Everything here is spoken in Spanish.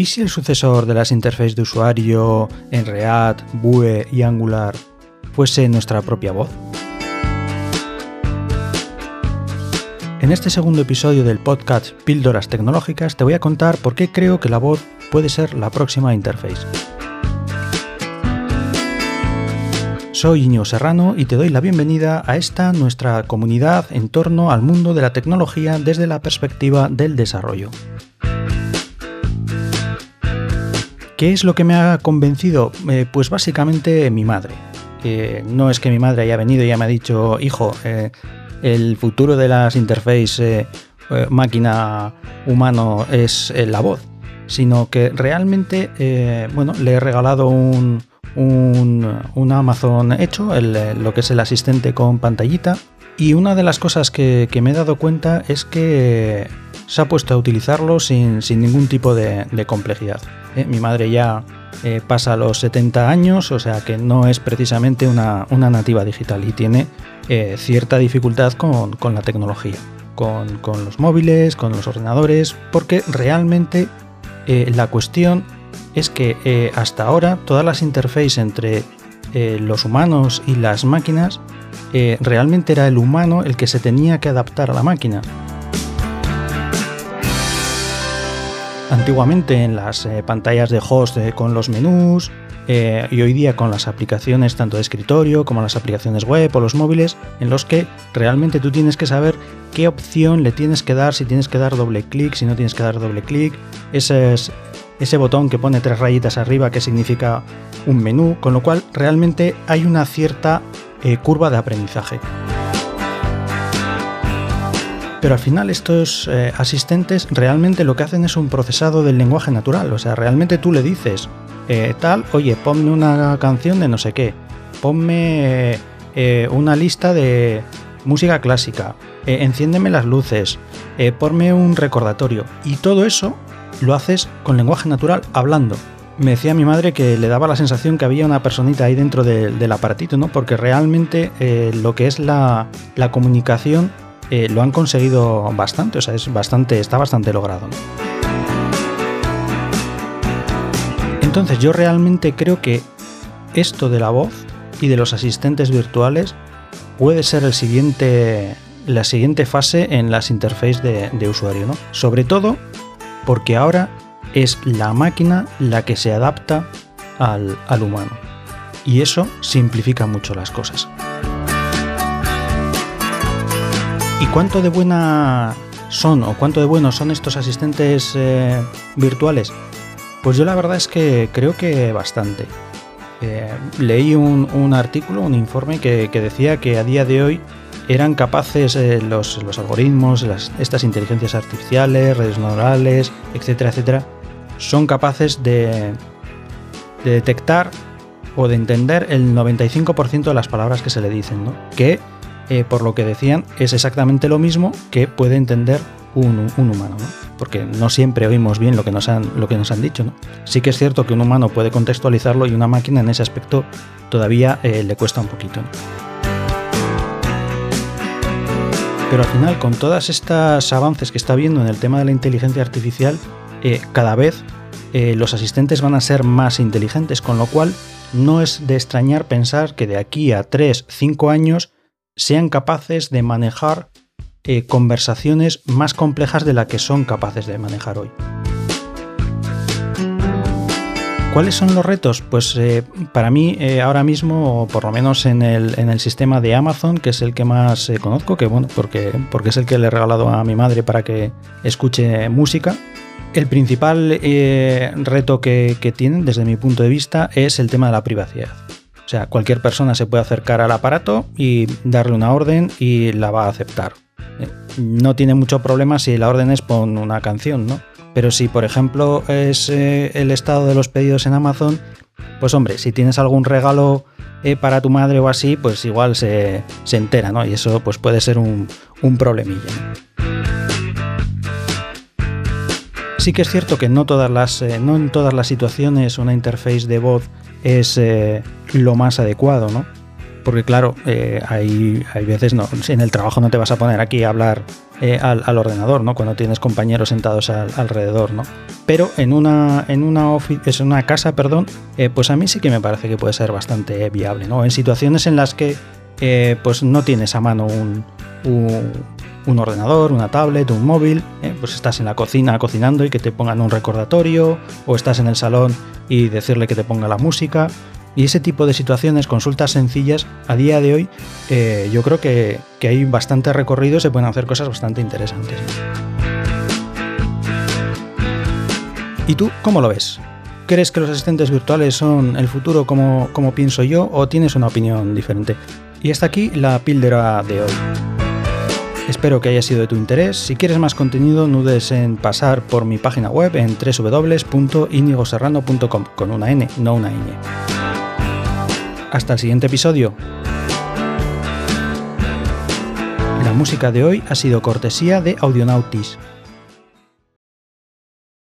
¿Y si el sucesor de las interfaces de usuario en React, Vue y Angular fuese nuestra propia voz? En este segundo episodio del podcast Píldoras Tecnológicas te voy a contar por qué creo que la voz puede ser la próxima interface. Soy Iño Serrano y te doy la bienvenida a esta nuestra comunidad en torno al mundo de la tecnología desde la perspectiva del desarrollo. ¿Qué es lo que me ha convencido? Eh, pues básicamente mi madre. no es que mi madre haya venido y ya me ha dicho, hijo, eh, el futuro de las interfaces eh, máquina humano es la voz, sino que realmente, bueno, le he regalado un, un, Amazon hecho, lo que es el asistente con pantallita, y una de las cosas que, me he dado cuenta es que se ha puesto a utilizarlo sin, ningún tipo de complejidad. ¿eh? mi madre ya eh, pasa los 70 años, o sea que no es precisamente una, nativa digital y tiene eh, cierta dificultad con, la tecnología, con, los móviles, con los ordenadores, porque realmente la cuestión es que hasta ahora todas las interfaces entre los humanos y las máquinas realmente era el humano el que se tenía que adaptar a la máquina. antiguamente en las eh, pantallas de host eh, con los menús eh, y hoy día con las aplicaciones tanto de escritorio como las aplicaciones web o los móviles en los que realmente tú tienes que saber qué opción le tienes que dar, si tienes que dar doble clic, si no tienes que dar doble clic, ese, ese botón que pone tres rayitas arriba que significa un menú, con lo cual realmente hay una cierta curva de aprendizaje. Pero al final estos eh, asistentes realmente lo que hacen es un procesado del lenguaje natural. O sea, realmente tú le dices eh, tal, oye, ponme una canción de no sé qué, ponme eh, una lista de música clásica, enciéndeme las luces, ponme un recordatorio. Y todo eso lo haces con lenguaje natural, hablando. Me decía mi madre que le daba la sensación que había una personita ahí dentro del aparatito, ¿no? Porque realmente lo que es la, comunicación eh, lo han conseguido bastante, o sea, es bastante, está bastante logrado. Entonces yo realmente creo que esto de la voz y de los asistentes virtuales puede ser el siguiente, la siguiente fase en las interfaces de, usuario, ¿no? Sobre todo porque ahora es la máquina la que se adapta al humano. Y eso simplifica mucho las cosas. ¿Y cuánto de buena son o cuánto de buenos son estos asistentes eh, virtuales? Pues yo la verdad es que creo que bastante. Eh, leí un, artículo, un informe que, decía que a día de hoy eran capaces eh, los, algoritmos, estas inteligencias artificiales, redes neurales, etcétera, etcétera, son capaces de, detectar o de entender el 95% de las palabras que se le dicen. Que eh, por lo que decían, es exactamente lo mismo que puede entender un, humano, ¿no? Porque no siempre oímos bien lo que nos han, lo que nos han dicho. ¿no? Sí que es cierto que un humano puede contextualizarlo y una máquina en ese aspecto todavía eh, le cuesta un poquito. Pero al final, con todos estos avances que está viendo en el tema de la inteligencia artificial, eh, cada vez los asistentes van a ser más inteligentes, con lo cual no es de extrañar pensar que de aquí a 3, 5 años sean capaces de manejar eh, conversaciones más complejas de las que son capaces de manejar hoy. ¿Cuáles son los retos? Pues eh, para mí eh, ahora mismo, o por lo menos en el, sistema de Amazon, que es el que más conozco, que bueno, porque, porque es el que le he regalado a mi madre para que escuche música, el principal reto que, que tienen desde mi punto de vista es el tema de la privacidad. O sea, cualquier persona se puede acercar al aparato y darle una orden y la va a aceptar. Eh, no tiene mucho problema si la orden es pon una canción, ¿no? Pero si, por ejemplo, es eh, el estado de los pedidos en Amazon, pues hombre, si tienes algún regalo eh, para tu madre o así, pues igual se, entera, ¿no? Y eso pues puede ser un, un. Sí que es cierto que no, todas las, no en todas las situaciones una interface de voz es eh, lo más adecuado, ¿no? Porque claro, eh, hay, hay, veces no, en el trabajo no te vas a poner aquí a hablar eh, al, ordenador, ¿no? Cuando tienes compañeros sentados alrededor, ¿no? Pero en una, en una, en una casa, perdón, eh, pues a mí sí que me parece que puede ser bastante viable, ¿no? En situaciones en las que pues no tienes a mano un, un, ordenador, una tablet, un móvil, pues estás en la cocina cocinando y que te pongan un recordatorio, o estás en el salón y decirle que te ponga la música, y ese tipo de situaciones, consultas sencillas, a día de hoy eh, yo creo que, hay bastante recorrido y se pueden hacer cosas bastante interesantes. ¿Y tú cómo lo ves? ¿Crees que los asistentes virtuales son el futuro como, como pienso yo o tienes una opinión diferente? Y hasta aquí la píldora de hoy. Espero que haya sido de tu interés. Si quieres más contenido, no dudes en pasar por mi página web en www.inigoserrano.com con una N, no una ñ. Hasta el siguiente episodio. La música de hoy ha sido cortesía de Audionautis.